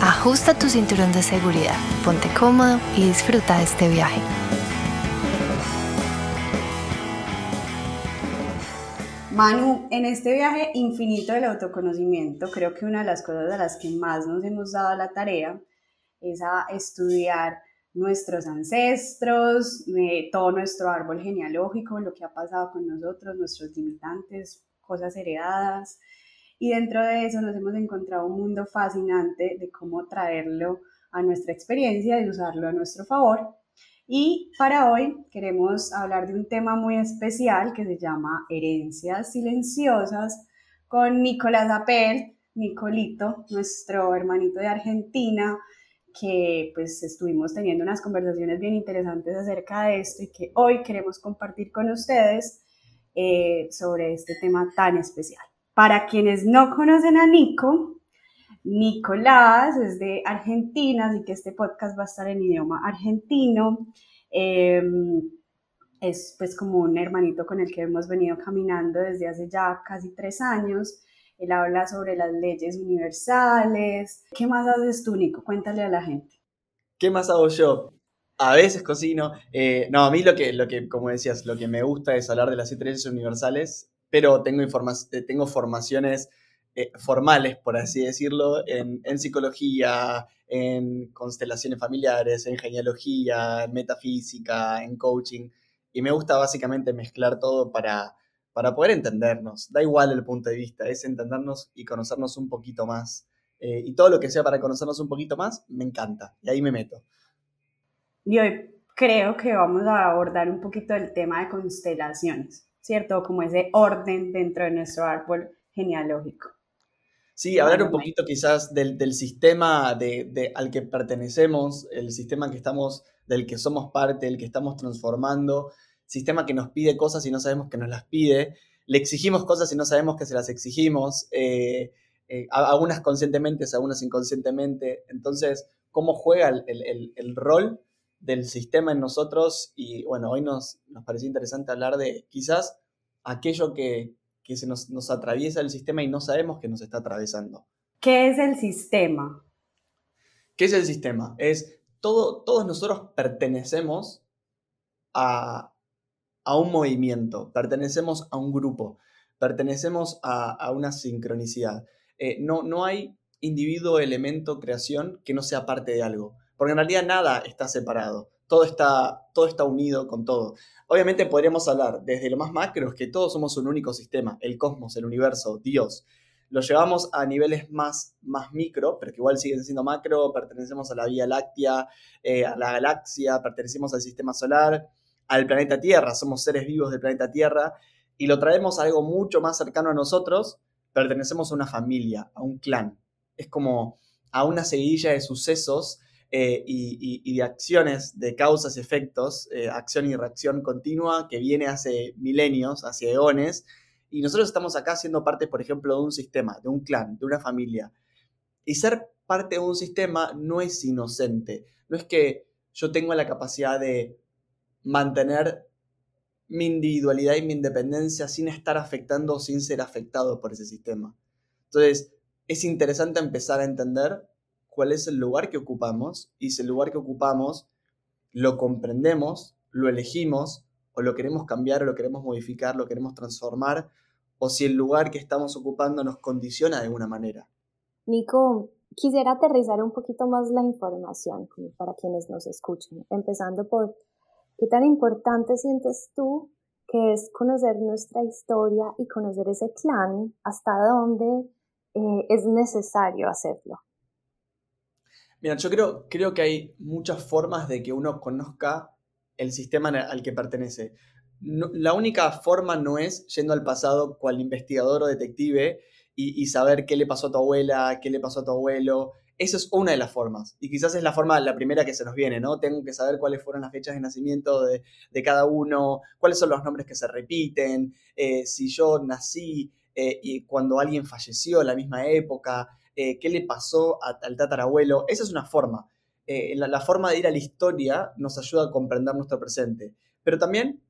ajusta tu cinturón de seguridad, ponte cómodo y disfruta de este viaje. Manu, en este viaje infinito del autoconocimiento, creo que una de las cosas a las que más nos hemos dado la tarea es a estudiar nuestros ancestros, todo nuestro árbol genealógico, lo que ha pasado con nosotros, nuestros limitantes, cosas heredadas, y dentro de eso nos hemos encontrado un mundo fascinante de cómo traerlo a nuestra experiencia y usarlo a nuestro favor. Y para hoy queremos hablar de un tema muy especial que se llama herencias silenciosas con Nicolás Apel, Nicolito, nuestro hermanito de Argentina, que pues estuvimos teniendo unas conversaciones bien interesantes acerca de esto y que hoy queremos compartir con ustedes eh, sobre este tema tan especial. Para quienes no conocen a Nico, Nicolás es de Argentina, así que este podcast va a estar en idioma argentino. Em, es pues como un hermanito con el que hemos venido caminando desde hace ya casi tres años. Él habla sobre las leyes universales. ¿Qué más haces tú, Nico? Cuéntale a la gente. ¿Qué más hago yo? A veces cocino. Eh, no, a mí lo que, lo que, como decías, lo que me gusta es hablar de las siete leyes universales pero tengo, eh, tengo formaciones eh, formales, por así decirlo, en, psicología, en constelaciones familiares, en genealogía, en metafísica, en coaching, y me gusta básicamente mezclar todo para, para poder entendernos. Da igual el punto de vista, es entendernos y conocernos un poquito más. Eh, y todo lo que sea para conocernos un poquito más, me encanta, y ahí me meto. Y hoy creo que vamos a abordar un poquito el tema de constelaciones. ¿Cierto? Como ese orden dentro de nuestro árbol genealógico. Sí, hablar un poquito quizás del, sistema de, al que pertenecemos, el sistema que estamos, del que somos parte, el que estamos transformando, sistema que nos pide cosas y no sabemos que nos las pide, le exigimos cosas y no sabemos que se las exigimos, eh, eh, algunas conscientemente, algunas inconscientemente. Entonces, ¿cómo juega el, el rol del sistema en nosotros y bueno, hoy nos, nos pareció interesante hablar de quizás aquello que, se nos, nos, atraviesa el sistema y no sabemos que nos está atravesando. ¿Qué es el sistema? ¿Qué es el sistema? Es todo, todos nosotros pertenecemos a, un movimiento, pertenecemos a un grupo, pertenecemos a, una sincronicidad. Eh, no, no hay individuo, elemento, creación que no sea parte de algo porque en realidad nada está separado, todo está, todo está unido con todo. Obviamente podríamos hablar desde lo más macro, que todos somos un único sistema, el cosmos, el universo, Dios. Lo llevamos a niveles más, más micro, pero que igual siguen siendo macro, pertenecemos a la Vía Láctea, eh, a la galaxia, pertenecemos al sistema solar, al planeta Tierra, somos seres vivos del planeta Tierra, y lo traemos a algo mucho más cercano a nosotros, pertenecemos a una familia, a un clan. Es como a una seguidilla de sucesos eh, y, de acciones, de causas y efectos, eh, acción y reacción continua que viene hace milenios, hace eones, y nosotros estamos acá siendo parte, por ejemplo, de un sistema, de un clan, de una familia. Y ser parte de un sistema no es inocente, no es que yo tengo la capacidad de mantener mi individualidad y mi independencia sin estar afectando o sin ser afectado por ese sistema. Entonces, es interesante empezar a entender cuál es el lugar que ocupamos y si el lugar que ocupamos lo comprendemos, lo elegimos o lo queremos cambiar, o lo queremos modificar, lo queremos transformar o si el lugar que estamos ocupando nos condiciona de alguna manera. Nico, quisiera aterrizar un poquito más la información para quienes nos escuchan, empezando por qué tan importante sientes tú que es conocer nuestra historia y conocer ese clan, hasta dónde eh, es necesario hacerlo. Mira, yo creo, creo que hay muchas formas de que uno conozca el sistema al que pertenece. la única forma no es yendo al pasado cual investigador o detective y, saber qué le pasó a tu abuela, qué le pasó a tu abuelo. esa es una de las formas. Y quizás es la forma, la primera que se nos viene, ¿no? Tengo que saber cuáles fueron las fechas de nacimiento de, cada uno, cuáles son los nombres que se repiten, eh, si yo nací eh, y cuando alguien falleció en la misma época, eh, qué le pasó al tatarabuelo. Esa es una forma. La, la, forma de ir a la historia nos ayuda a comprender nuestro presente. Pero también,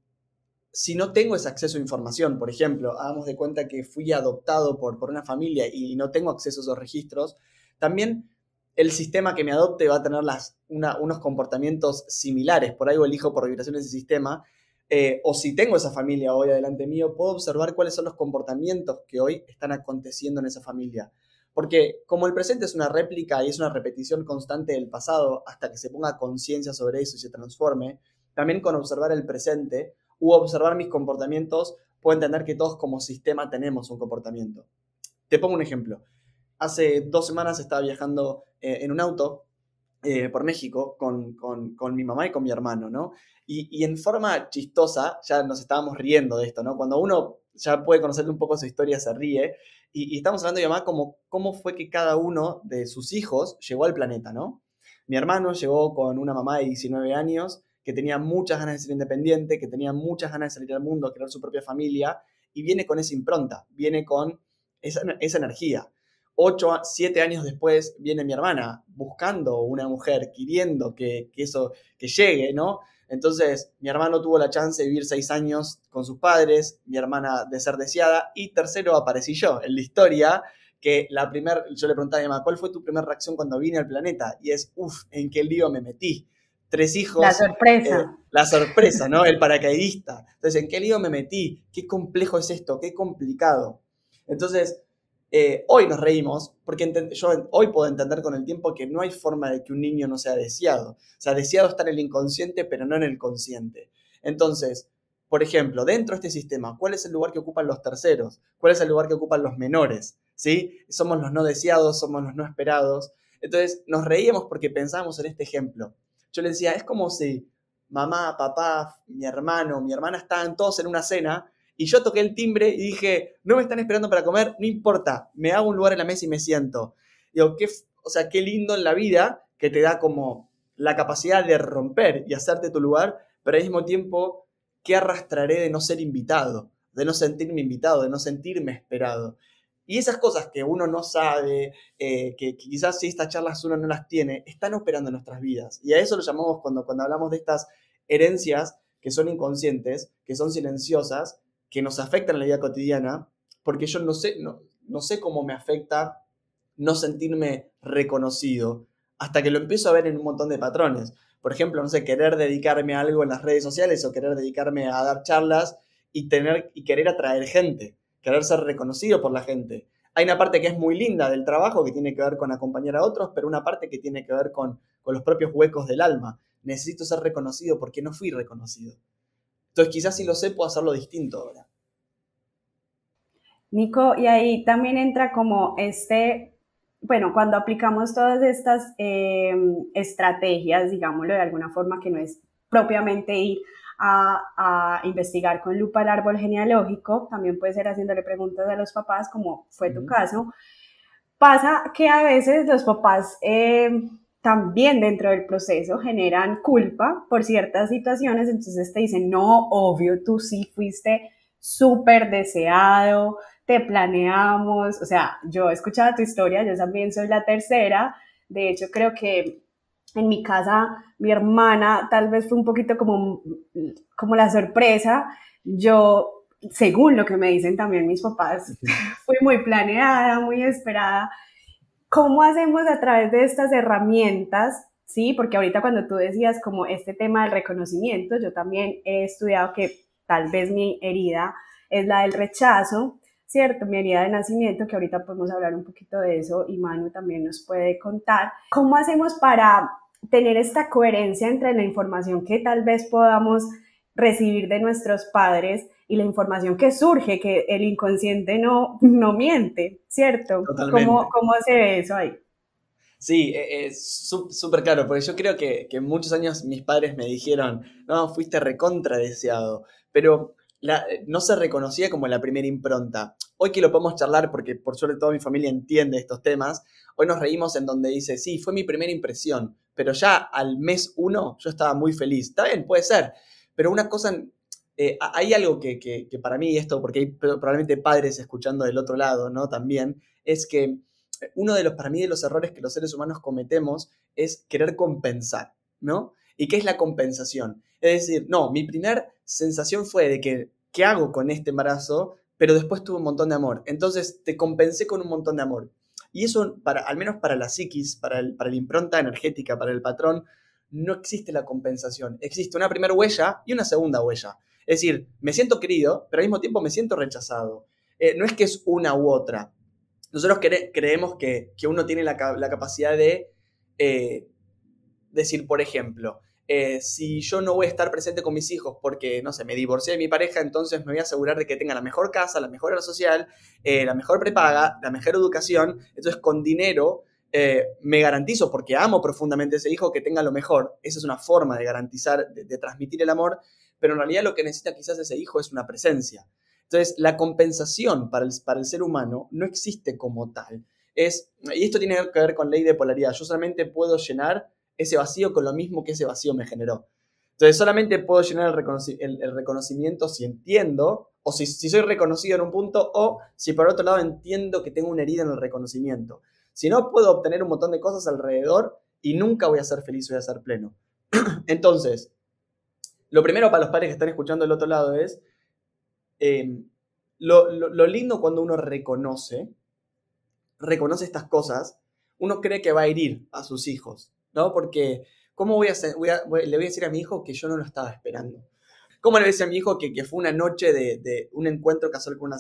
si no tengo ese acceso a información, por ejemplo, hagamos de cuenta que fui adoptado por, por una familia y no tengo acceso a esos registros, también el sistema que me adopte va a tener las, unos comportamientos similares, por algo elijo por vibraciones del sistema, eh, o si tengo esa familia hoy adelante mío, puedo observar cuáles son los comportamientos que hoy están aconteciendo en esa familia. Porque como el presente es una réplica y es una repetición constante del pasado hasta que se ponga conciencia sobre eso y se transforme, también con observar el presente u observar mis comportamientos, puedo entender que todos como sistema tenemos un comportamiento. Te pongo un ejemplo. Hace dos semanas estaba viajando eh, en un auto eh, por México con, mi mamá y con mi hermano, ¿no? Y, en forma chistosa, ya nos estábamos riendo de esto, ¿no? Cuando uno ya puede conocerle un poco su historia, se ríe. Y, estamos hablando de mi mamá como cómo fue que cada uno de sus hijos llegó al planeta, ¿no? Mi hermano llegó con una mamá de 19 años que tenía muchas ganas de ser independiente, que tenía muchas ganas de salir al mundo, crear su propia familia, y viene con esa impronta, viene con esa, esa energía ocho, siete años después viene mi hermana buscando una mujer, queriendo que, eso, que llegue, ¿no? Entonces, mi hermano tuvo la chance de vivir seis años con sus padres, mi hermana de ser deseada, y tercero aparecí yo en la historia, que la primera, yo le preguntaba a mi mamá, ¿cuál fue tu primera reacción cuando vine al planeta? Y es, uff, ¿en qué lío me metí? Tres hijos. La sorpresa. Eh, la sorpresa, ¿no? El paracaidista. Entonces, ¿en qué lío me metí? ¿Qué complejo es esto? ¿Qué complicado? Entonces, eh, hoy nos reímos, porque yo hoy puedo entender con el tiempo que no hay forma de que un niño no sea deseado. O sea, deseado está en el inconsciente, pero no en el consciente. Entonces, por ejemplo, dentro de este sistema, ¿cuál es el lugar que ocupan los terceros? ¿Cuál es el lugar que ocupan los menores? ¿Sí? Somos los no deseados, somos los no esperados. Entonces, nos reíamos porque pensábamos en este ejemplo. Yo le decía, es como si mamá, papá, mi hermano, mi hermana estaban todos en una cena y yo toqué el timbre y dije, no me están esperando para comer, no importa, me hago un lugar en la mesa y me siento. Digo, qué, o sea, qué lindo en la vida que te da como la capacidad de romper y hacerte tu lugar, pero al mismo tiempo, ¿qué arrastraré de no ser invitado? De no sentirme invitado, de no sentirme esperado. Y esas cosas que uno no sabe, eh, que, quizás si estas charlas uno no las tiene, están operando en nuestras vidas. Y a eso lo llamamos cuando, cuando hablamos de estas herencias que son inconscientes, que son silenciosas, que nos afectan en la vida cotidiana, porque yo no sé, no, no sé cómo me afecta no sentirme reconocido, hasta que lo empiezo a ver en un montón de patrones. Por ejemplo, no sé, querer dedicarme a algo en las redes sociales o querer dedicarme a dar charlas y, tener, y querer atraer gente, querer ser reconocido por la gente. Hay una parte que es muy linda del trabajo que tiene que ver con acompañar a otros, pero una parte que tiene que ver con, con los propios huecos del alma. Necesito ser reconocido porque no fui reconocido. Entonces quizás si lo sé puedo hacerlo distinto ahora. Nico, y ahí también entra como este, bueno, cuando aplicamos todas estas em, estrategias, digámoslo de alguna forma, que no es propiamente ir a, investigar con lupa el árbol genealógico, también puede ser haciéndole preguntas a los papás, como fue tu caso, pasa que a veces los papás em, también dentro del proceso generan culpa por ciertas situaciones, entonces te dicen, no, obvio, tú sí fuiste súper deseado, te planeamos, o sea, yo he escuchado tu historia, yo también soy la tercera, de hecho creo que en mi casa mi hermana tal vez fue un poquito como, como la sorpresa, yo, según lo que me dicen también mis papás, fui muy planeada, muy esperada, ¿Cómo hacemos a través de estas herramientas? Sí, porque ahorita cuando tú decías como este tema del reconocimiento, yo también he estudiado que tal vez mi herida es la del rechazo, ¿cierto? Mi herida de nacimiento, que ahorita podemos hablar un poquito de eso y Manu también nos puede contar. ¿Cómo hacemos para tener esta coherencia entre la información que tal vez podamos recibir de nuestros padres y la información que surge, que el inconsciente no, no miente, ¿cierto? ¿Cómo, ¿Cómo, se ve eso ahí? Sí, e, es súper claro, porque yo creo que, que muchos años mis padres me dijeron, no, fuiste recontra deseado, pero la, no se reconocía como la primera impronta. hoy que lo podemos charlar, porque por suerte toda mi familia entiende estos temas, hoy nos reímos en donde dice, sí, fue mi primera impresión, pero ya al mes uno yo estaba muy feliz. Está bien, puede ser, pero una cosa, eh, hay algo que, para mí, esto, porque hay probablemente padres escuchando del otro lado, ¿no? También, es que uno de los, para mí, de los errores que los seres humanos cometemos es querer compensar, ¿no? ¿Y qué es la compensación? Es decir, no, mi primera sensación fue de que, ¿qué hago con este embarazo? Pero después tuve un montón de amor. Entonces te compensé con un montón de amor. Y eso, para, al menos para la psiquis, para, el, para la impronta energética, para el patrón, no existe la compensación. Existe una primera huella y una segunda huella. Es decir, me siento querido, pero al mismo tiempo me siento rechazado. Eh, no es que es una u otra. Nosotros creemos que, uno tiene la, capacidad de eh, decir, por ejemplo, eh, si yo no voy a estar presente con mis hijos porque, no sé, me divorcié de mi pareja, entonces me voy a asegurar de que tenga la mejor casa, la mejor hora social, la mejor prepaga, la mejor educación. Entonces, con dinero me garantizo, porque amo profundamente a ese hijo, que tenga lo mejor. Esa es una forma de garantizar, de, transmitir el amor, pero en realidad lo que necesita quizás ese hijo es una presencia. Entonces, la compensación para el, ser humano no existe como tal. Y esto tiene que ver con ley de polaridad. Yo solamente puedo llenar ese vacío con lo mismo que ese vacío me generó. Entonces, solamente puedo llenar el, reconocimiento si entiendo, o si, soy reconocido en un punto, o si por otro lado entiendo que tengo una herida en el reconocimiento. Si no, puedo obtener un montón de cosas alrededor y nunca voy a ser feliz, voy a ser pleno. Entonces, lo primero para los padres que están escuchando del otro lado es Em, lo, lindo cuando uno reconoce, reconoce estas cosas, uno cree que va a herir a sus hijos, ¿no? Porque, ¿cómo voy a, hacer, le voy a decir a mi hijo que yo no lo estaba esperando? ¿Cómo le voy a decir a mi hijo que, fue una noche de, un encuentro casual con,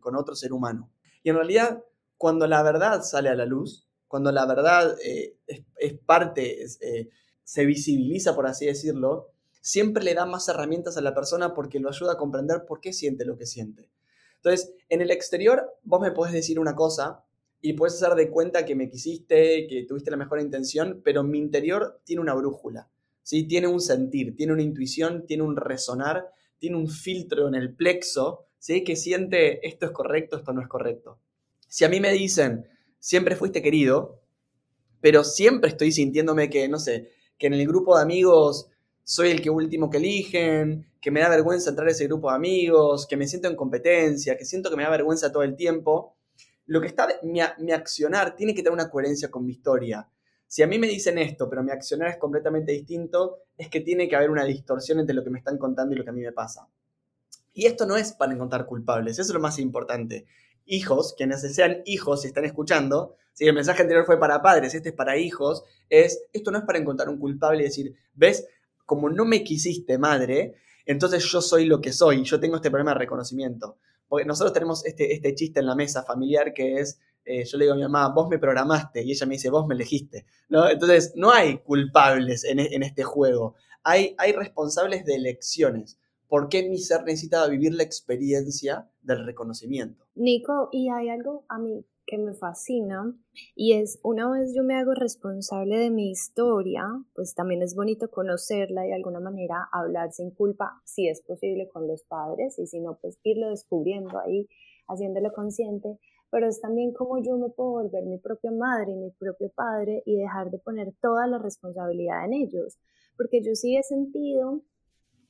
con, otro ser humano? Y en realidad, cuando la verdad sale a la luz, cuando la verdad eh, es, parte, eh, se visibiliza, por así decirlo, siempre le da más herramientas a la persona porque lo ayuda a comprender por qué siente lo que siente. Entonces, en el exterior, vos me podés decir una cosa y puedes hacer de cuenta que me quisiste, que tuviste la mejor intención, pero mi interior tiene una brújula, ¿sí? tiene un sentir, tiene una intuición, tiene un resonar, tiene un filtro en el plexo ¿sí? que siente esto es correcto, esto no es correcto. Si a mí me dicen, siempre fuiste querido, pero siempre estoy sintiéndome que, no sé, que en el grupo de amigos soy el que último que eligen, que me da vergüenza entrar a ese grupo de amigos, que me siento en competencia, que siento que me da vergüenza todo el tiempo. Lo que está, mi, mi accionar tiene que tener una coherencia con mi historia. Si a mí me dicen esto, pero mi accionar es completamente distinto, es que tiene que haber una distorsión entre lo que me están contando y lo que a mí me pasa. Y esto no es para encontrar culpables, eso es lo más importante. Hijos, quienes sean hijos y están escuchando, si el mensaje anterior fue para padres, este es para hijos, es, esto no es para encontrar un culpable y decir, ves, como no me quisiste madre, entonces yo soy lo que soy, yo tengo este problema de reconocimiento. Porque nosotros tenemos este, este chiste en la mesa familiar que es, eh, yo le digo a mi mamá, vos me programaste, y ella me dice, vos me elegiste. Entonces, no hay culpables en, en este juego, hay, hay responsables de elecciones. ¿Por qué mi ser necesita vivir la experiencia del reconocimiento? Nico, y hay algo a mí que me fascina y es una vez yo me hago responsable de mi historia, pues también es bonito conocerla y de alguna manera hablar sin culpa, si es posible con los padres y si no, pues irlo descubriendo ahí, haciéndolo consciente, pero es también como yo me puedo volver mi propia madre y mi propio padre y dejar de poner toda la responsabilidad en ellos, porque yo sí he sentido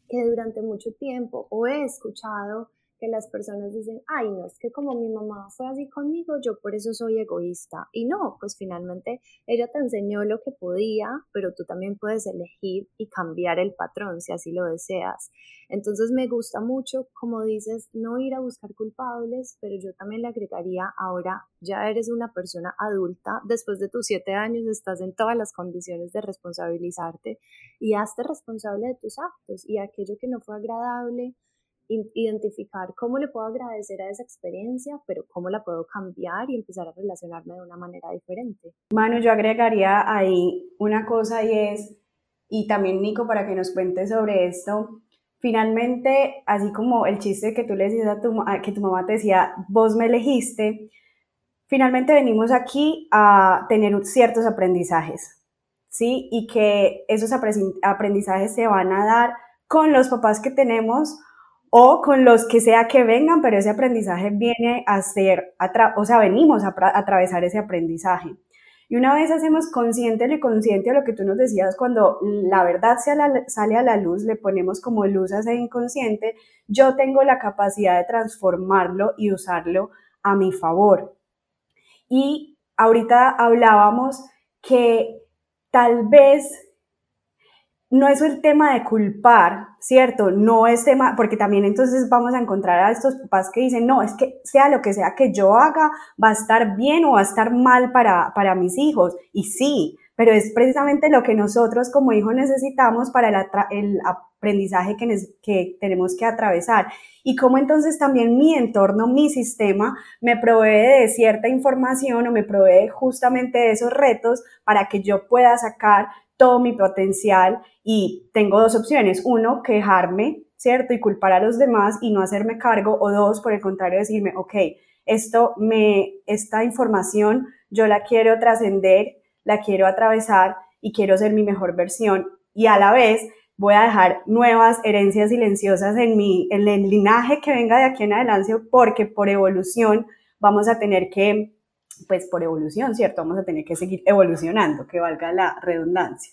que durante mucho tiempo o he escuchado que las personas dicen, ay, no, es que como mi mamá fue así conmigo, yo por eso soy egoísta. Y no, pues finalmente ella te enseñó lo que podía, pero tú también puedes elegir y cambiar el patrón si así lo deseas. Entonces me gusta mucho, como dices, no ir a buscar culpables, pero yo también le agregaría, ahora ya eres una persona adulta, después de tus siete años estás en todas las condiciones de responsabilizarte y hazte responsable de tus actos y aquello que no fue agradable identificar cómo le puedo agradecer a esa experiencia, pero cómo la puedo cambiar y empezar a relacionarme de una manera diferente. Manu, yo agregaría ahí una cosa y es, y también Nico, para que nos cuente sobre esto, finalmente, así como el chiste que tú le decías a tu, que tu mamá te decía, vos me elegiste, finalmente venimos aquí a tener ciertos aprendizajes, ¿sí? Y que esos aprendizajes se van a dar con los papás que tenemos o con los que sea que vengan, pero ese aprendizaje viene a ser, o sea, venimos a, atravesar ese aprendizaje. Y una vez hacemos consciente lo consciente a lo que tú nos decías, cuando la verdad sale a la luz, le ponemos como luz a ese inconsciente, yo tengo la capacidad de transformarlo y usarlo a mi favor. Y ahorita hablábamos que tal vez no es el tema de culpar, ¿cierto? No es tema, porque también entonces vamos a encontrar a estos papás que dicen, no, es que sea lo que sea que yo haga, va a estar bien o va a estar mal para, para mis hijos. Y sí, pero es precisamente lo que nosotros como hijos necesitamos para el, el aprendizaje que, que tenemos que atravesar. Y cómo entonces también mi entorno, mi sistema, me provee de cierta información o me provee justamente de esos retos para que yo pueda sacar todo mi potencial y tengo dos opciones. Uno, quejarme, ¿cierto? Y culpar a los demás y no hacerme cargo. O dos, por el contrario, decirme, ok, esto me, esta información yo la quiero trascender, la quiero atravesar y quiero ser mi mejor versión. Y a la vez voy a dejar nuevas herencias silenciosas en mi, en el linaje que venga de aquí en adelante porque por evolución vamos a tener que pues por evolución, ¿cierto? Vamos a tener que seguir evolucionando, que valga la redundancia.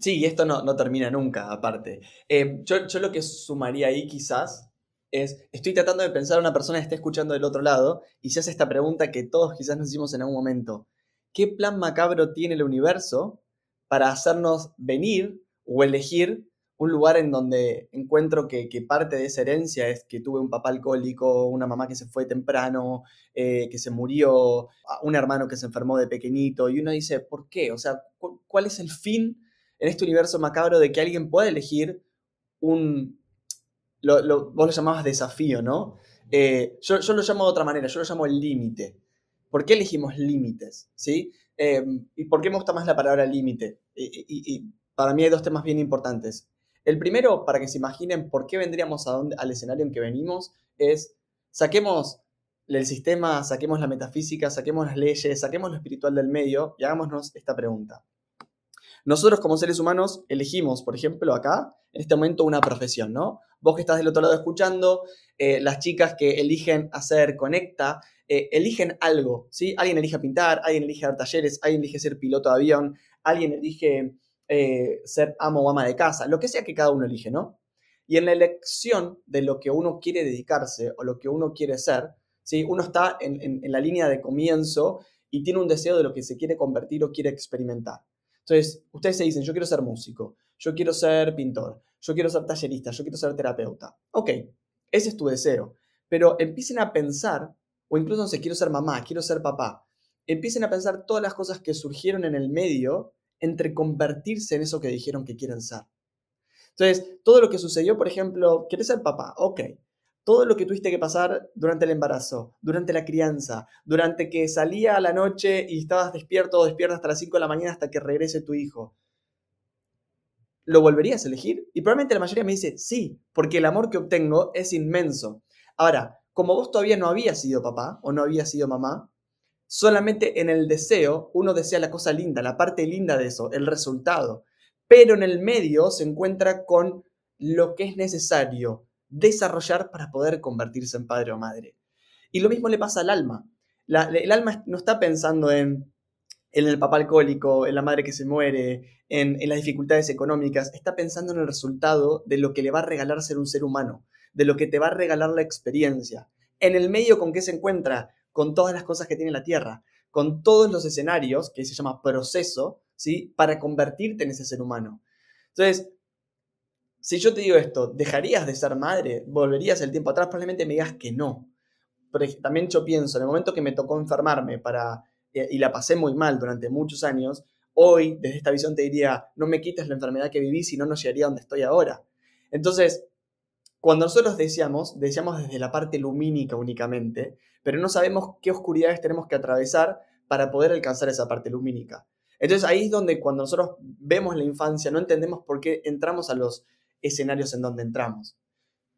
Sí, y esto no, no termina nunca, aparte. Eh, yo, lo que sumaría ahí quizás es, estoy tratando de pensar a una persona que esté escuchando del otro lado y se hace esta pregunta que todos quizás nos hicimos en algún momento. ¿Qué plan macabro tiene el universo para hacernos venir o elegir un lugar en donde encuentro que, parte de esa herencia es que tuve un papá alcohólico, una mamá que se fue temprano, eh, que se murió, un hermano que se enfermó de pequeñito, y uno dice, ¿por qué? O sea, ¿cuál es el fin en este universo macabro de que alguien pueda elegir un... Lo, vos lo llamabas desafío, ¿no? Eh, yo, lo llamo de otra manera, yo lo llamo el límite. ¿Por qué elegimos límites? ¿Sí? Eh, ¿Y por qué me gusta más la palabra límite? y para mí hay dos temas bien importantes. El primero, para que se imaginen por qué vendríamos al escenario en que venimos, es saquemos el sistema, saquemos la metafísica, saquemos las leyes, saquemos lo espiritual del medio y hagámonos esta pregunta. Nosotros como seres humanos elegimos, por ejemplo, acá, en este momento, una profesión, ¿no? Vos que estás del otro lado escuchando, eh, las chicas que eligen hacer conecta, eh, eligen algo, ¿sí? Alguien elige pintar, alguien elige dar talleres, alguien elige ser piloto de avión, alguien elige eh, ser amo o ama de casa, lo que sea que cada uno elige, ¿no? Y en la elección de lo que uno quiere dedicarse o lo que uno quiere ser, ¿sí? uno está en, la línea de comienzo y tiene un deseo de lo que se quiere convertir o quiere experimentar. Entonces, ustedes se dicen, yo quiero ser músico, yo quiero ser pintor, yo quiero ser tallerista, yo quiero ser terapeuta. Ok, ese es tu deseo. Pero empiecen a pensar, o incluso no sé, quiero ser mamá, quiero ser papá. Empiecen a pensar todas las cosas que surgieron en el medio entre convertirse en eso que dijeron que quieren ser. Entonces, todo lo que sucedió, por ejemplo, ¿quieres ser papá? Ok. Todo lo que tuviste que pasar durante el embarazo, durante la crianza, durante que salía a la noche y estabas despierto o despierta hasta las 5 de la mañana hasta que regrese tu hijo. ¿Lo volverías a elegir? Y probablemente la mayoría me dice, sí, porque el amor que obtengo es inmenso. Ahora, como vos todavía no habías sido papá o no habías sido mamá, Solamente en el deseo uno desea la cosa linda, la parte linda de eso, el resultado. Pero en el medio se encuentra con lo que es necesario desarrollar para poder convertirse en padre o madre. Y lo mismo le pasa al alma. el alma no está pensando en, el papá alcohólico, en la madre que se muere, en, en las dificultades económicas, está pensando en el resultado de lo que le va a regalar ser un ser humano, de lo que te va a regalar la experiencia. En el medio con que se encuentra con todas las cosas que tiene la Tierra, con todos los escenarios, que se llama proceso, ¿sí? Para convertirte en ese ser humano. Entonces, si yo te digo esto, ¿dejarías de ser madre? ¿Volverías el tiempo atrás? Probablemente me digas que no. Pero también yo pienso, en el momento que me tocó enfermarme para, eh, y la pasé muy mal durante muchos años, hoy desde esta visión te diría, no me quites la enfermedad que viví, si no, no llegaría a donde estoy ahora. Entonces, cuando nosotros deseamos, deseamos desde la parte lumínica únicamente, pero no sabemos qué oscuridades tenemos que atravesar para poder alcanzar esa parte lumínica. Entonces ahí es donde cuando nosotros vemos la infancia no entendemos por qué entramos a los escenarios en donde entramos.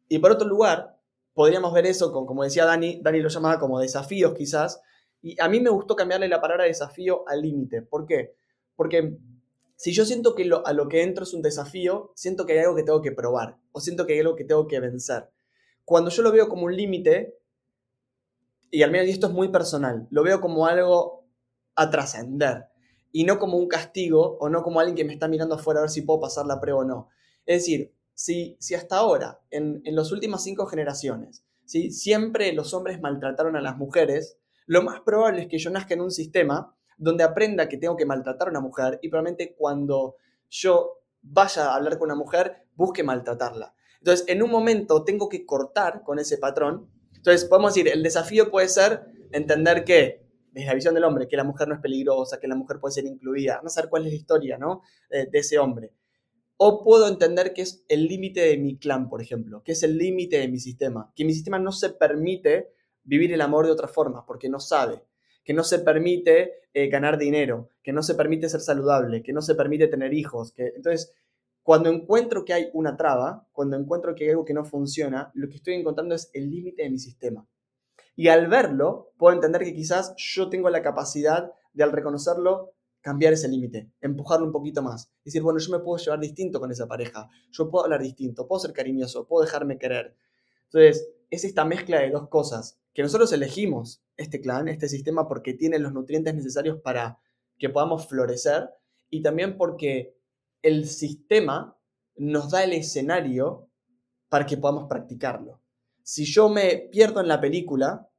Y por otro lugar, podríamos ver eso con, como decía Dani, Dani lo llamaba como desafíos quizás, y a mí me gustó cambiarle la palabra desafío al límite. ¿Por qué? Porque si yo siento que a lo que entro es un desafío, siento que hay algo que tengo que probar o siento que hay algo que tengo que vencer. cuando yo lo veo como un límite, y al menos esto es muy personal, lo veo como algo a trascender y no como un castigo o no como alguien que me está mirando afuera a ver si puedo pasar la prueba o no. Es decir, si, si hasta ahora, en, en las últimas cinco generaciones, si siempre los hombres maltrataron a las mujeres, lo más probable es que yo nazca en un sistema donde aprenda que tengo que maltratar a una mujer y probablemente cuando yo vaya a hablar con una mujer, busque maltratarla. Entonces, en un momento tengo que cortar con ese patrón. Entonces, podemos decir, el desafío puede ser entender que, desde la visión del hombre, que la mujer no es peligrosa, que la mujer puede ser incluida, no saber cuál es la historia ¿no? de, de ese hombre. O puedo entender que es el límite de mi clan, por ejemplo, que es el límite de mi sistema, que mi sistema no se permite vivir el amor de otra forma, porque no sabe, que no se permite eh, ganar dinero, que no se permite ser saludable, que no se permite tener hijos. Que... Entonces, cuando encuentro que hay una traba, cuando encuentro que hay algo que no funciona, lo que estoy encontrando es el límite de mi sistema. Y al verlo, puedo entender que quizás yo tengo la capacidad de al reconocerlo, cambiar ese límite, empujarlo un poquito más. Decir, bueno, yo me puedo llevar distinto con esa pareja, yo puedo hablar distinto, puedo ser cariñoso, puedo dejarme querer. Entonces, es esta mezcla de dos cosas, que nosotros elegimos este clan, este sistema, porque tiene los nutrientes necesarios para que podamos florecer y también porque el sistema nos da el escenario para que podamos practicarlo. Si yo me pierdo en la película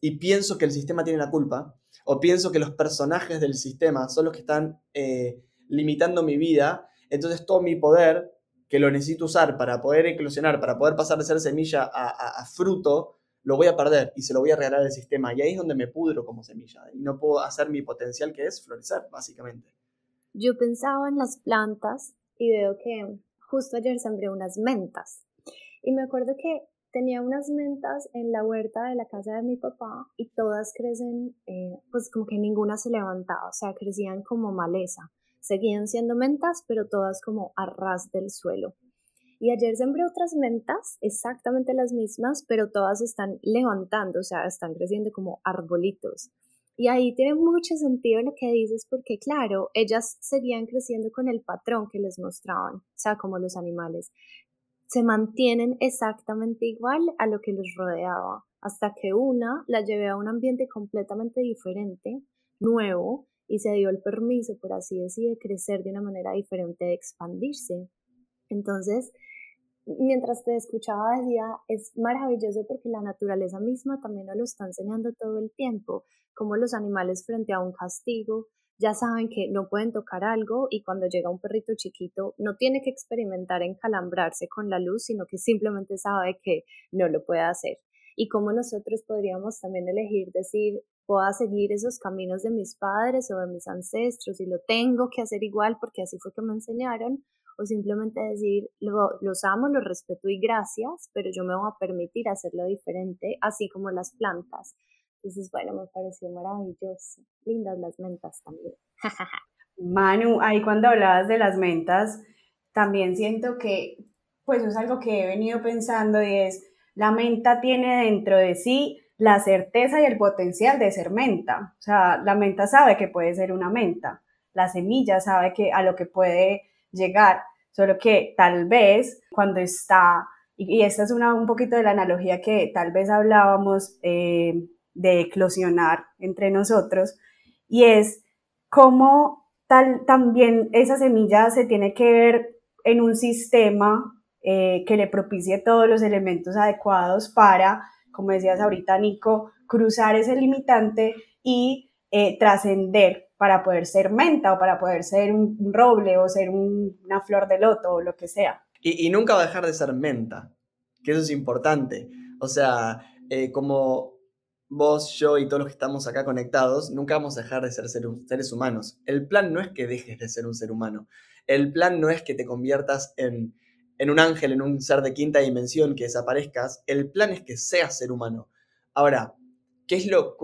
y pienso que el sistema tiene la culpa, o pienso que los personajes del sistema son los que están eh, limitando mi vida, entonces todo mi poder, que lo necesito usar para poder eclosionar, para poder pasar de ser semilla a fruto, lo voy a perder y se lo voy a regalar al sistema. Y ahí es donde me pudro como semilla y no puedo hacer mi potencial que es florecer, básicamente. Yo pensaba en las plantas y veo que justo ayer sembré unas mentas. Y me acuerdo que tenía unas mentas en la huerta de la casa de mi papá y todas crecen, eh, pues como que ninguna se levantaba, o sea, crecían como maleza. Seguían siendo mentas, pero todas como a ras del suelo. Y ayer sembré otras mentas, exactamente las mismas, pero todas están levantando, o sea, están creciendo como arbolitos. Y ahí tiene mucho sentido lo que dices, porque claro, ellas seguían creciendo con el patrón que les mostraban, o sea, como los animales. Se mantienen exactamente igual a lo que los rodeaba, hasta que una la llevé a un ambiente completamente diferente, nuevo, y se dio el permiso, por así decir, de crecer de una manera diferente, de expandirse. Entonces, mientras te escuchaba decía, es maravilloso porque la naturaleza misma también nos lo está enseñando todo el tiempo, como los animales frente a un castigo ya saben que no pueden tocar algo y cuando llega un perrito chiquito no tiene que experimentar encalambrarse con la luz, sino que simplemente sabe que no lo puede hacer. Y como nosotros podríamos también elegir decir, puedo seguir esos caminos de mis padres o de mis ancestros y lo tengo que hacer igual porque así fue que me enseñaron, o simplemente decir, los amo, los respeto y gracias, pero yo me voy a permitir hacerlo diferente, así como las plantas. Entonces, bueno, me pareció maravilloso. Lindas las mentas también. Manu, ahí cuando hablabas de las mentas, también siento que, pues es algo que he venido pensando y es, la menta tiene dentro de sí la certeza y el potencial de ser menta. O sea, la menta sabe que puede ser una menta. La semilla sabe que a lo que puede llegar, solo que tal vez cuando está, y, esta es una, un poquito de la analogía que tal vez hablábamos eh, de eclosionar entre nosotros, y es cómo tal, también esa semilla se tiene que ver en un sistema eh, que le propicie todos los elementos adecuados para, como decías ahorita Nico, cruzar ese limitante y eh, trascender para poder ser menta o para poder ser un, roble o ser una flor de loto o lo que sea. Y, nunca va a dejar de ser menta, que eso es importante. O sea, eh, como vos, yo y todos los que estamos acá conectados, nunca vamos a dejar de ser seres humanos. El plan no es que dejes de ser un ser humano. El plan no es que te conviertas en, en un ángel, en un ser de quinta dimensión, que desaparezcas. El plan es que seas ser humano. Ahora, ¿qué es lo,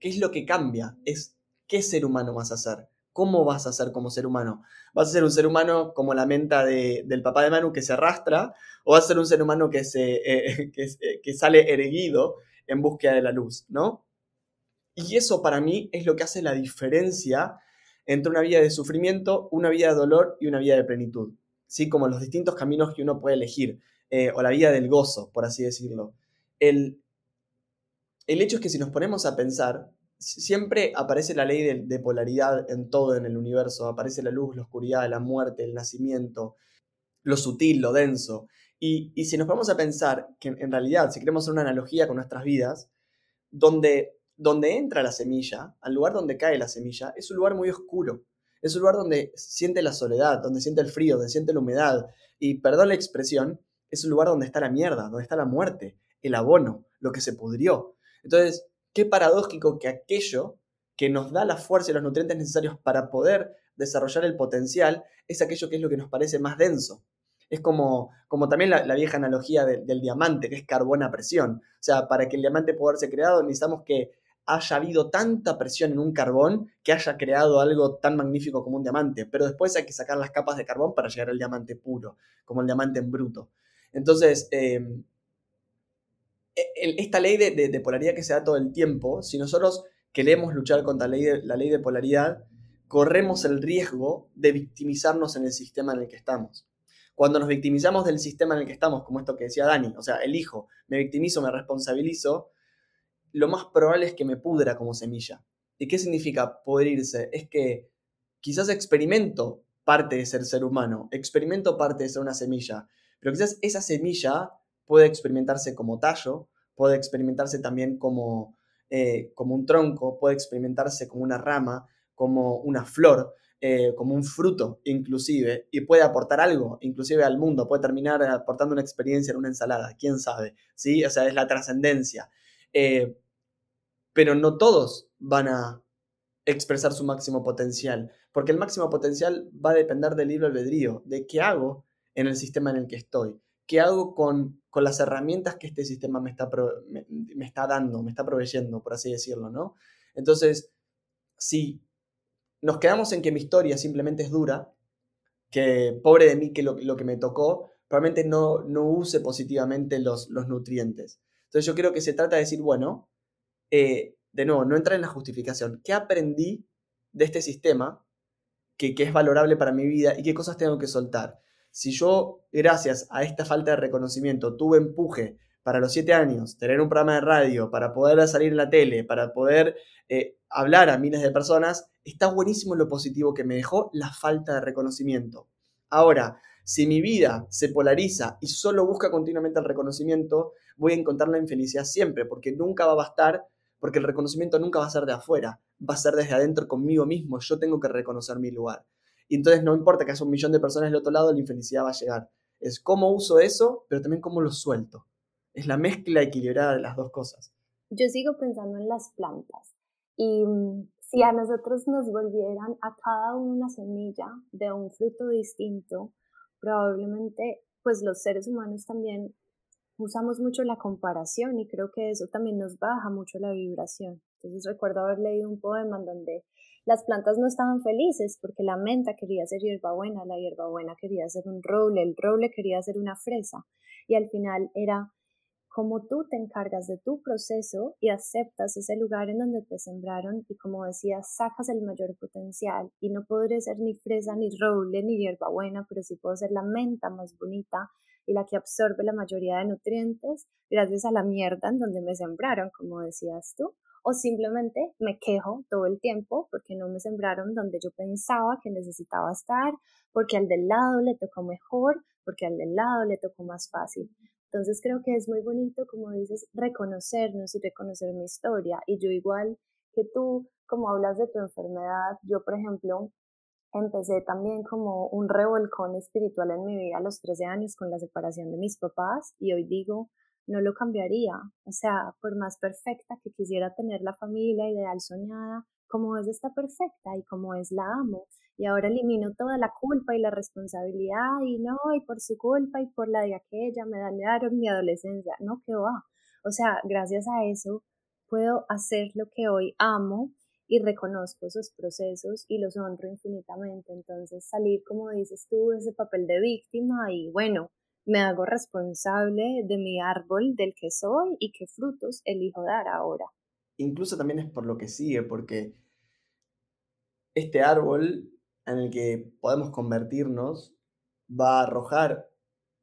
qué es lo que cambia? Es ¿qué ser humano vas a ser? ¿Cómo vas a ser como ser humano? ¿Vas a ser un ser humano como la menta del papá de Manu que se arrastra? ¿O vas a ser un ser humano que, se, eh, eh, que, sale erguido en búsqueda de la luz? ¿no? Y eso para mí es lo que hace la diferencia entre una vida de sufrimiento, una vida de dolor y una vida de plenitud. ¿sí? Como los distintos caminos que uno puede elegir. eh, o la vida del gozo, por así decirlo. El, el hecho es que si nos ponemos a pensar, siempre aparece la ley de, polaridad en todo en el universo, aparece la luz, la oscuridad, la muerte, el nacimiento, lo sutil, lo denso. Y, si nos ponemos a pensar que en realidad, si queremos hacer una analogía con nuestras vidas, donde, donde entra la semilla, al lugar donde cae la semilla, es un lugar muy oscuro. Es un lugar donde siente la soledad, donde siente el frío, donde siente la humedad. Y perdón la expresión, es un lugar donde está la mierda, donde está la muerte, el abono, lo que se pudrió. Entonces, qué paradójico que aquello que nos da la fuerza y los nutrientes necesarios para poder desarrollar el potencial es aquello que es lo que nos parece más denso. Es como, como también la, vieja analogía del diamante, que es carbón a presión. O sea, para que el diamante pueda ser creado necesitamos que haya habido tanta presión en un carbón que haya creado algo tan magnífico como un diamante. Pero después hay que sacar las capas de carbón para llegar al diamante puro, como el diamante en bruto. Entonces, eh, esta ley de, polaridad que se da todo el tiempo, si nosotros queremos luchar contra la ley, de, la ley de polaridad, corremos el riesgo de victimizarnos en el sistema en el que estamos. Cuando nos victimizamos del sistema en el que estamos, como esto que decía Dani, o sea, elijo, me victimizo, me responsabilizo, lo más probable es que me pudra como semilla. ¿Y qué significa pudrirse? Es que quizás experimento parte de ser ser humano, experimento parte de ser una semilla, pero quizás esa semilla puede experimentarse como tallo, puede experimentarse también como, eh, como un tronco, puede experimentarse como una rama, como una flor, eh, como un fruto inclusive, y puede aportar algo inclusive al mundo, puede terminar aportando una experiencia en una ensalada, quién sabe, ¿sí? O sea, es la trascendencia. Eh, pero no todos van a expresar su máximo potencial, porque el máximo potencial va a depender del libre albedrío, de qué hago en el sistema en el que estoy. ¿Qué hago con, las herramientas que este sistema me está, me, está dando, me está proveyendo, por así decirlo, ¿no? Entonces, si nos quedamos en que mi historia simplemente es dura, que pobre de mí que lo, que me tocó, probablemente no, no use positivamente los, los, nutrientes. Entonces yo creo que se trata de decir, bueno, eh, de nuevo, no entrar en la justificación. ¿Qué aprendí de este sistema que, que, es valorable para mi vida y qué cosas tengo que soltar? Si yo, gracias a esta falta de reconocimiento, tuve empuje para los siete años, tener un programa de radio, para poder salir en la tele, para poder eh, hablar a miles de personas, está buenísimo lo positivo que me dejó la falta de reconocimiento. Ahora, si mi vida se polariza y solo busca continuamente el reconocimiento, voy a encontrar la infelicidad siempre, porque nunca va a bastar, porque el reconocimiento nunca va a ser de afuera, va a ser desde adentro conmigo mismo, yo tengo que reconocer mi lugar. Y entonces no importa que haya un millón de personas del otro lado, la infelicidad va a llegar. Es cómo uso eso, pero también cómo lo suelto. Es la mezcla equilibrada de las dos cosas. Yo sigo pensando en las plantas. Y mm, si a nosotros nos volvieran a cada una semilla de un fruto distinto, probablemente pues los seres humanos también usamos mucho la comparación y creo que eso también nos baja mucho la vibración. Entonces recuerdo haber leído un poema en donde las plantas no estaban felices porque la menta quería ser hierbabuena, la hierbabuena quería ser un roble, el roble quería ser una fresa. Y al final era como tú te encargas de tu proceso y aceptas ese lugar en donde te sembraron y como decías, sacas el mayor potencial y no podré ser ni fresa, ni roble, ni hierbabuena, pero sí puedo ser la menta más bonita y la que absorbe la mayoría de nutrientes gracias a la mierda en donde me sembraron, como decías tú o simplemente me quejo todo el tiempo porque no me sembraron donde yo pensaba que necesitaba estar, porque al del lado le tocó mejor, porque al del lado le tocó más fácil. Entonces creo que es muy bonito, como dices, reconocernos y reconocer mi historia. Y yo igual que tú, como hablas de tu enfermedad, yo por ejemplo empecé también como un revolcón espiritual en mi vida a los 13 años con la separación de mis papás y hoy digo, no lo cambiaría. O sea, por más perfecta que quisiera tener la familia ideal soñada, como es está perfecta y como es la amo. Y ahora elimino toda la culpa y la responsabilidad y no, y por su culpa y por la de aquella me dañaron mi adolescencia. No, que va. O sea, gracias a eso puedo hacer lo que hoy amo y reconozco esos procesos y los honro infinitamente. Entonces salir, como dices tú, de ese papel de víctima y bueno, me hago responsable de mi árbol del que soy y qué frutos elijo dar ahora. Incluso también es por lo que sigue, porque este árbol en el que podemos convertirnos va a arrojar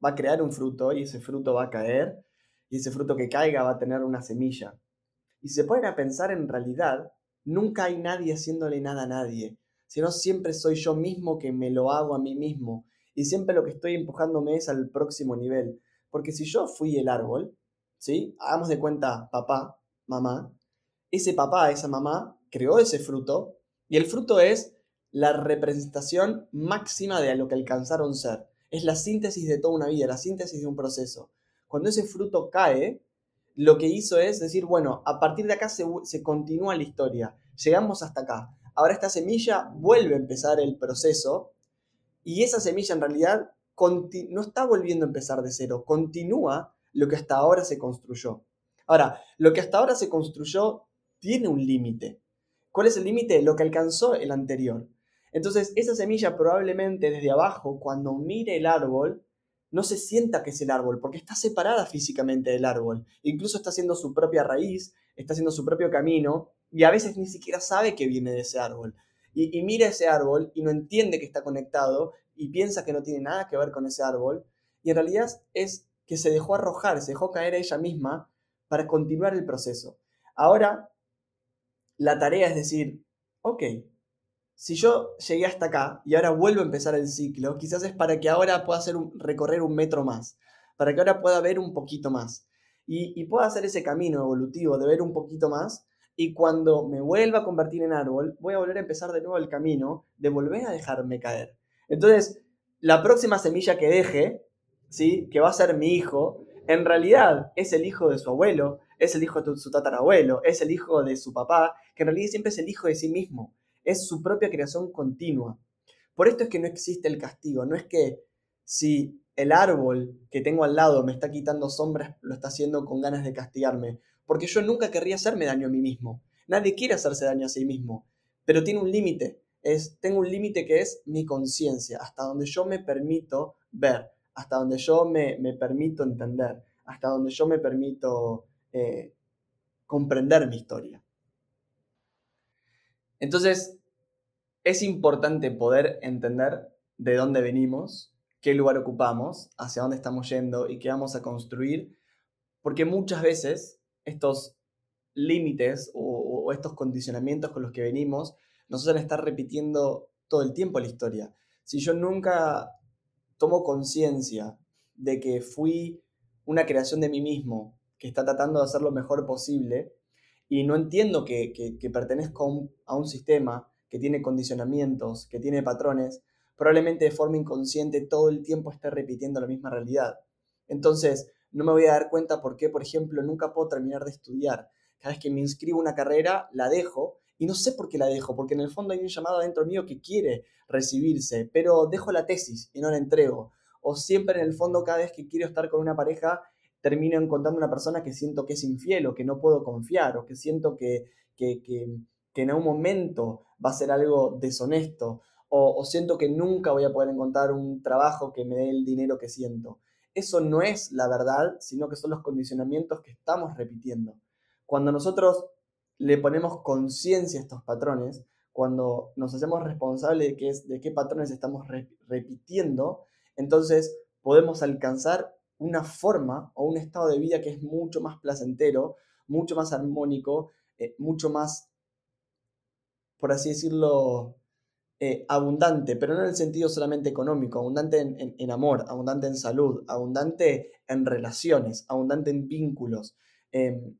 va a crear un fruto y ese fruto va a caer y ese fruto que caiga va a tener una semilla. Y se ponen pensar en realidad, nunca hay nadie haciéndole nada a nadie, sino siempre soy yo mismo que me lo hago a mí mismo y siempre lo que estoy empujándome es al próximo nivel. Porque si yo fui el árbol, ¿sí? Hagamos de cuenta papá, mamá, ese papá, esa mamá creó ese fruto y el fruto es la representación máxima de lo que alcanzaron ser. Es la síntesis de toda una vida, la síntesis de un proceso. Cuando ese fruto cae, lo que hizo es decir, bueno, a partir de acá se, se continúa la historia, llegamos hasta acá. Ahora esta semilla vuelve a empezar el proceso y esa semilla en realidad no está volviendo a empezar de cero, continúa lo que hasta ahora se construyó. Ahora, lo que hasta ahora se construyó tiene un límite. ¿Cuál es el límite? Lo que alcanzó el anterior. Entonces, esa semilla probablemente desde abajo, cuando mire el árbol, no se sienta que es el árbol, porque está separada físicamente del árbol. Incluso está haciendo su propia raíz, está haciendo su propio camino, y a veces ni siquiera sabe que viene de ese árbol. Y, mira ese árbol y no entiende que está conectado y piensa que no tiene nada que ver con ese árbol. Y en realidad es que se dejó arrojar, se dejó caer ella misma para continuar el proceso. Ahora, la tarea es decir, ok, si yo llegué hasta acá y ahora vuelvo a empezar el ciclo, quizás es para que ahora pueda hacer recorrer un metro más, para que ahora pueda ver un poquito más y, y pueda hacer ese camino evolutivo de ver un poquito más y cuando me vuelva a convertir en árbol, voy a volver a empezar de nuevo el camino de volver a dejarme caer. Entonces, la próxima semilla que deje, ¿sí? que va a ser mi hijo, en realidad es el hijo de su abuelo, es el hijo de su tatarabuelo, es el hijo de su papá, que en realidad siempre es el hijo de sí mismo es su propia creación continua. Por esto es que no existe el castigo, no es que si el árbol que tengo al lado me está quitando sombras, lo está haciendo con ganas de castigarme, porque yo nunca querría hacerme daño a mí mismo. Nadie quiere hacerse daño a sí mismo, pero tiene un límite. Es, tengo un límite que es mi conciencia, hasta donde yo me permito ver, hasta donde yo me, permito entender, hasta donde yo me permito eh, comprender mi historia. Entonces, es importante poder entender de dónde venimos, qué lugar ocupamos, hacia dónde estamos yendo y qué vamos a construir, porque muchas veces estos límites o, estos condicionamientos con los que venimos nos hacen estar repitiendo todo el tiempo la historia. Si yo nunca tomo conciencia de que fui una creación de mí mismo, que está tratando de hacer lo mejor posible, y no entiendo que, pertenezco a un, sistema que tiene condicionamientos, que tiene patrones, probablemente de forma inconsciente todo el tiempo esté repitiendo la misma realidad. Entonces, no me voy a dar cuenta por qué, por ejemplo, nunca puedo terminar de estudiar. Cada vez que me inscribo una carrera, la dejo y no sé por qué la dejo, porque en el fondo hay un llamado adentro mío que quiere recibirse, pero dejo la tesis y no la entrego. O siempre en el fondo, cada vez que quiero estar con una pareja, termino encontrando una persona que siento que es infiel o que no puedo confiar o que siento que, que, en un momento va a ser algo deshonesto o, siento que nunca voy a poder encontrar un trabajo que me dé el dinero que siento. Eso no es la verdad, sino que son los condicionamientos que estamos repitiendo. Cuando nosotros le ponemos conciencia a estos patrones, cuando nos hacemos responsables de qué, de qué patrones estamos repitiendo, entonces podemos alcanzar una forma o un estado de vida que es mucho más placentero, mucho más armónico, eh, mucho más, por así decirlo, eh, abundante, pero no en el sentido solamente económico, abundante en, amor, abundante en salud, abundante en relaciones, abundante en vínculos, em,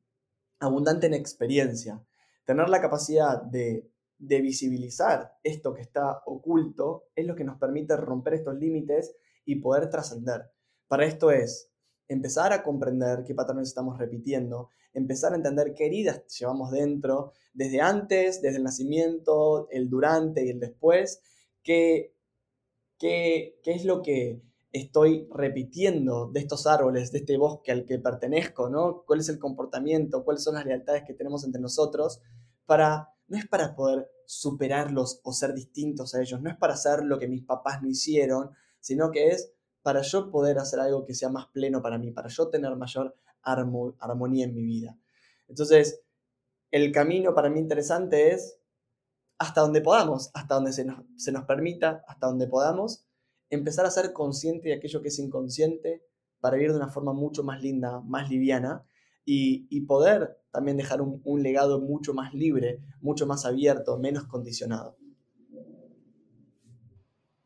abundante en experiencia. Tener la capacidad de, de visibilizar esto que está oculto es lo que nos permite romper estos límites y poder trascender. Para esto es empezar a comprender qué patrones estamos repitiendo, empezar a entender qué heridas llevamos dentro, desde antes, desde el nacimiento, el durante y el después, qué, qué, qué es lo que estoy repitiendo de estos árboles, de este bosque al que pertenezco, ¿no? ¿Cuál es el comportamiento? ¿Cuáles son las lealtades que tenemos entre nosotros? Para, no es para poder superarlos o ser distintos a ellos, no es para hacer lo que mis papás no hicieron, sino que es para yo poder hacer algo que sea más pleno para mí, para yo tener mayor armonía en mi vida. Entonces, el camino para mí interesante es hasta donde podamos, hasta donde se nos, permita, hasta donde podamos, empezar a ser consciente de aquello que es inconsciente para vivir de una forma mucho más linda, más liviana y, poder también dejar un, un legado mucho más libre, mucho más abierto, menos condicionado.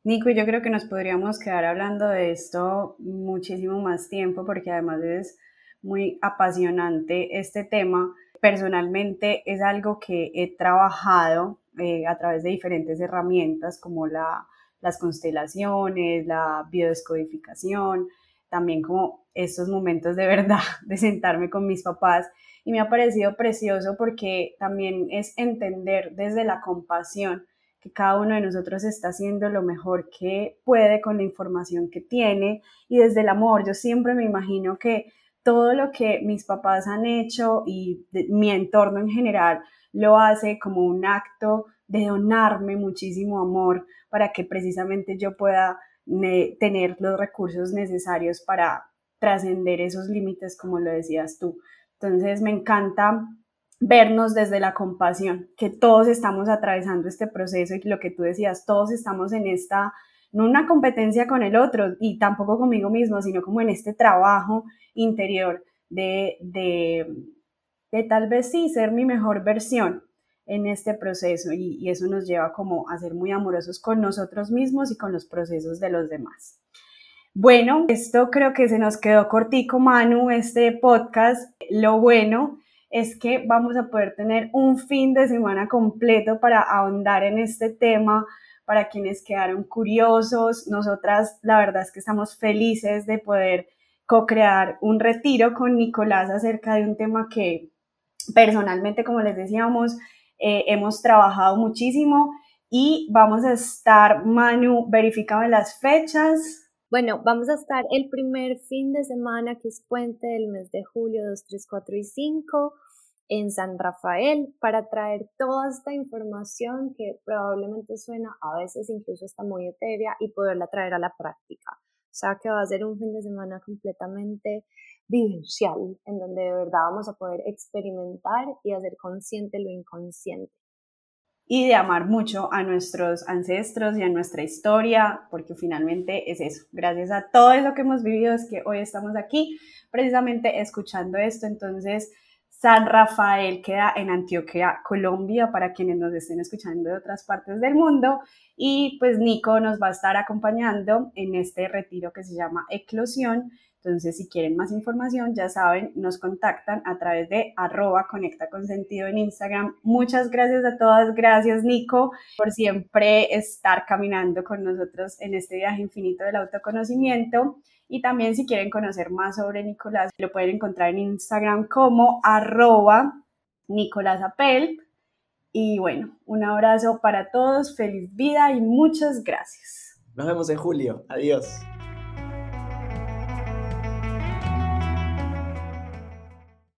Nico, yo creo que nos podríamos quedar hablando de esto muchísimo más tiempo porque además es muy apasionante este tema. Personalmente es algo que he trabajado eh, a través de diferentes herramientas como la, las constelaciones, la biodescodificación, también como estos momentos de verdad de sentarme con mis papás y me ha parecido precioso porque también es entender desde la compasión que cada uno de nosotros está haciendo lo mejor que puede con la información que tiene y desde el amor. Yo siempre me imagino que todo lo que mis papás han hecho y mi entorno en general lo hace como un acto de donarme muchísimo amor para que precisamente yo pueda tener los recursos necesarios para trascender esos límites, como lo decías tú. Entonces me encanta vernos desde la compasión, que todos estamos atravesando este proceso y lo que tú decías, todos estamos en esta, no una competencia con el otro y tampoco conmigo mismo, sino como en este trabajo interior de, de, tal vez sí ser mi mejor versión en este proceso y, y eso nos lleva como a ser muy amorosos con nosotros mismos y con los procesos de los demás. Bueno, esto creo que se nos quedó cortico, Manu, este podcast. Lo bueno es que vamos a poder tener un fin de semana completo para ahondar en este tema, para quienes quedaron curiosos. Nosotras, la verdad es que estamos felices de poder co-crear un retiro con Nicolás acerca de un tema que personalmente, como les decíamos, eh, hemos trabajado muchísimo y vamos a estar, Manu, verificando las fechas. Bueno, vamos a estar el primer fin de semana, que es puente del mes de julio 2, 3, 4 y 5, en San Rafael, para traer toda esta información que probablemente suena a veces incluso está muy etérea y poderla traer a la práctica. O sea que va a ser un fin de semana completamente vivencial, en donde de verdad vamos a poder experimentar y hacer consciente lo inconsciente y de amar mucho a nuestros ancestros y a nuestra historia, porque finalmente es eso. Gracias a todo eso que hemos vivido es que hoy estamos aquí precisamente escuchando esto. Entonces, San Rafael queda en Antioquia, Colombia, para quienes nos estén escuchando de otras partes del mundo. Y pues Nico nos va a estar acompañando en este retiro que se llama Eclosión entonces, si quieren más información, ya saben, nos contactan a través de arroba con sentido en Instagram. Muchas gracias a todas. Gracias, Nico, por siempre estar caminando con nosotros en este viaje infinito del autoconocimiento. Y también si quieren conocer más sobre Nicolás, lo pueden encontrar en Instagram como arroba Nicolás Apel. Y bueno, un abrazo para todos, feliz vida y muchas gracias. Nos vemos en julio. Adiós.